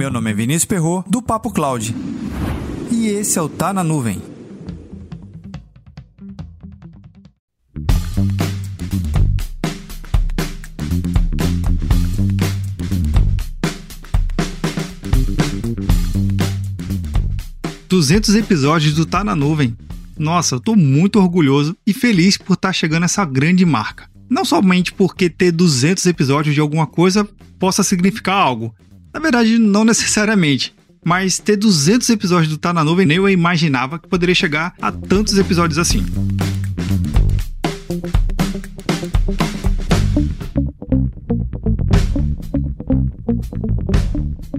Meu nome é Vinícius Perro do Papo Cloud. E esse é o Tá na Nuvem. Duzentos episódios do Tá na Nuvem. Nossa, eu tô muito orgulhoso e feliz por estar tá chegando a essa grande marca. Não somente porque ter 200 episódios de alguma coisa possa significar algo. Na verdade, não necessariamente. Mas ter 200 episódios do Tá na Nuvem nem eu imaginava que poderia chegar a tantos episódios assim.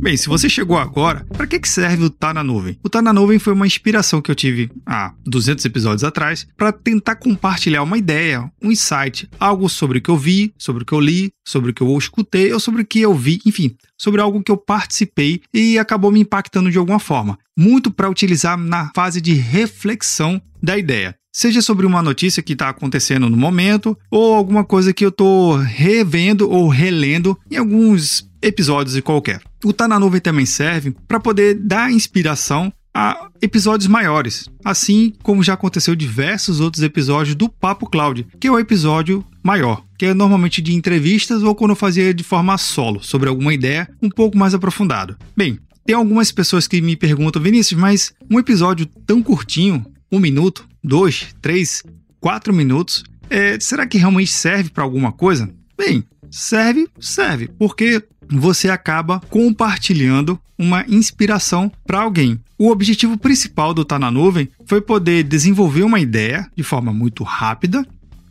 Bem, se você chegou agora, para que, que serve o Tá na Nuvem? O Tá na Nuvem foi uma inspiração que eu tive há 200 episódios atrás para tentar compartilhar uma ideia, um insight, algo sobre o que eu vi, sobre o que eu li, sobre o que eu escutei ou sobre o que eu vi, enfim, sobre algo que eu participei e acabou me impactando de alguma forma. Muito para utilizar na fase de reflexão da ideia seja sobre uma notícia que está acontecendo no momento ou alguma coisa que eu estou revendo ou relendo em alguns episódios e qualquer. O Tá na Nuvem também serve para poder dar inspiração a episódios maiores, assim como já aconteceu diversos outros episódios do Papo Cloud, que é o episódio maior, que é normalmente de entrevistas ou quando eu fazia de forma solo, sobre alguma ideia um pouco mais aprofundado. Bem, tem algumas pessoas que me perguntam, Vinícius, mas um episódio tão curtinho, um minuto, dois, três, quatro minutos, é, será que realmente serve para alguma coisa? Bem, serve, serve, porque você acaba compartilhando uma inspiração para alguém. O objetivo principal do Tá na Nuvem foi poder desenvolver uma ideia de forma muito rápida,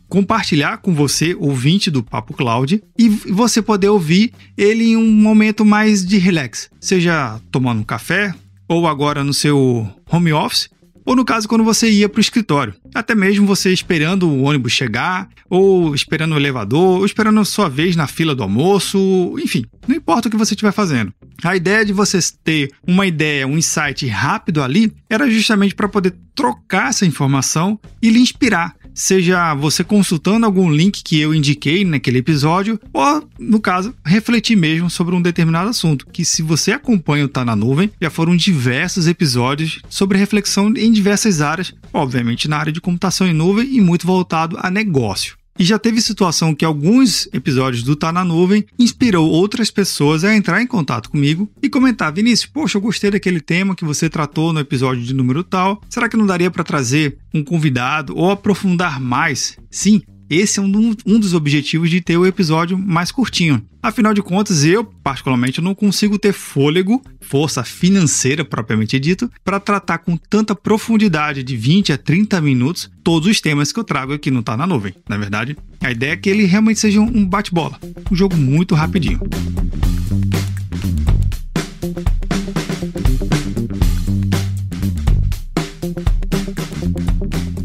compartilhar com você, ouvinte do Papo Cloud, e você poder ouvir ele em um momento mais de relax, seja tomando um café ou agora no seu home office, ou no caso quando você ia para o escritório. Até mesmo você esperando o ônibus chegar, ou esperando o elevador, ou esperando a sua vez na fila do almoço, enfim, não importa o que você estiver fazendo. A ideia de você ter uma ideia, um insight rápido ali, era justamente para poder trocar essa informação e lhe inspirar seja você consultando algum link que eu indiquei naquele episódio, ou, no caso, refletir mesmo sobre um determinado assunto. Que se você acompanha o Tá na Nuvem, já foram diversos episódios sobre reflexão em diversas áreas, obviamente na área de computação em nuvem e muito voltado a negócio. E já teve situação que alguns episódios do Tá na Nuvem inspirou outras pessoas a entrar em contato comigo e comentar: Vinícius, poxa, eu gostei daquele tema que você tratou no episódio de número tal. Será que não daria para trazer um convidado ou aprofundar mais? Sim, esse é um, um dos objetivos de ter o episódio mais curtinho. Afinal de contas, eu, particularmente, não consigo ter fôlego, força financeira propriamente dito, para tratar com tanta profundidade de 20 a 30 minutos todos os temas que eu trago aqui no Tá na Nuvem. Na verdade, a ideia é que ele realmente seja um bate-bola, um jogo muito rapidinho.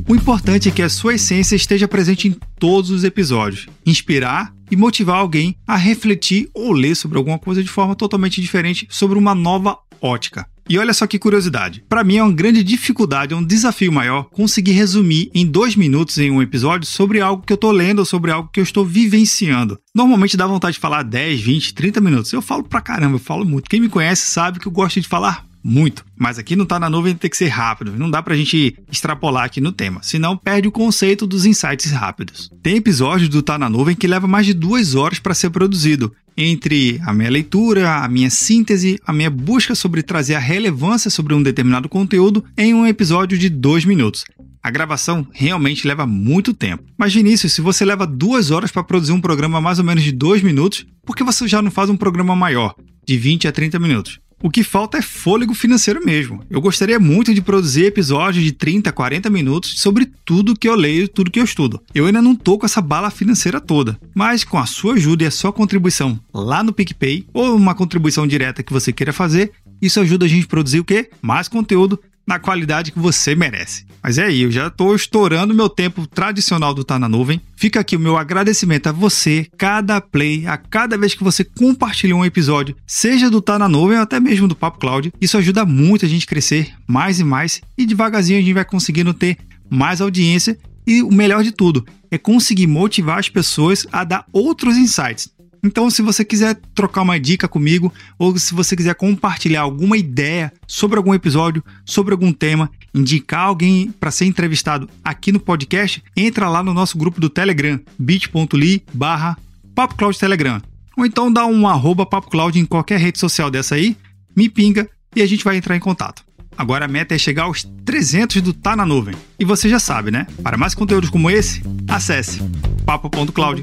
O importante é que a sua essência esteja presente em todos os episódios, inspirar e motivar alguém a refletir ou ler sobre alguma coisa de forma totalmente diferente sobre uma nova ótica. E olha só que curiosidade. Para mim é uma grande dificuldade, é um desafio maior conseguir resumir em dois minutos em um episódio sobre algo que eu estou lendo ou sobre algo que eu estou vivenciando. Normalmente dá vontade de falar 10, 20, 30 minutos. Eu falo pra caramba, eu falo muito. Quem me conhece sabe que eu gosto de falar muito. Mas aqui não tá na nuvem, tem que ser rápido. Não dá pra gente extrapolar aqui no tema, senão perde o conceito dos insights rápidos. Tem episódios do Tá na Nuvem que leva mais de duas horas para ser produzido. Entre a minha leitura, a minha síntese, a minha busca sobre trazer a relevância sobre um determinado conteúdo em um episódio de dois minutos. A gravação realmente leva muito tempo. Mas, Vinícius, se você leva duas horas para produzir um programa mais ou menos de dois minutos, por que você já não faz um programa maior, de 20 a 30 minutos? O que falta é fôlego financeiro mesmo. Eu gostaria muito de produzir episódios de 30, 40 minutos sobre tudo que eu leio, tudo que eu estudo. Eu ainda não tô com essa bala financeira toda, mas com a sua ajuda e a sua contribuição lá no PicPay ou uma contribuição direta que você queira fazer, isso ajuda a gente a produzir o quê? Mais conteúdo na qualidade que você merece. Mas é aí, eu já estou estourando meu tempo tradicional do Tá na Nuvem. Fica aqui o meu agradecimento a você, cada play, a cada vez que você compartilha um episódio, seja do Tá na Nuvem ou até mesmo do Papo Cloud. Isso ajuda muito a gente crescer mais e mais e devagarzinho a gente vai conseguindo ter mais audiência e o melhor de tudo é conseguir motivar as pessoas a dar outros insights. Então, se você quiser trocar uma dica comigo, ou se você quiser compartilhar alguma ideia sobre algum episódio, sobre algum tema, indicar alguém para ser entrevistado aqui no podcast, entra lá no nosso grupo do Telegram, bit.ly barra. Ou então dá um arroba em qualquer rede social dessa aí, me pinga e a gente vai entrar em contato. Agora a meta é chegar aos 300 do Tá na Nuvem. E você já sabe, né? Para mais conteúdos como esse, acesse papo.cloud.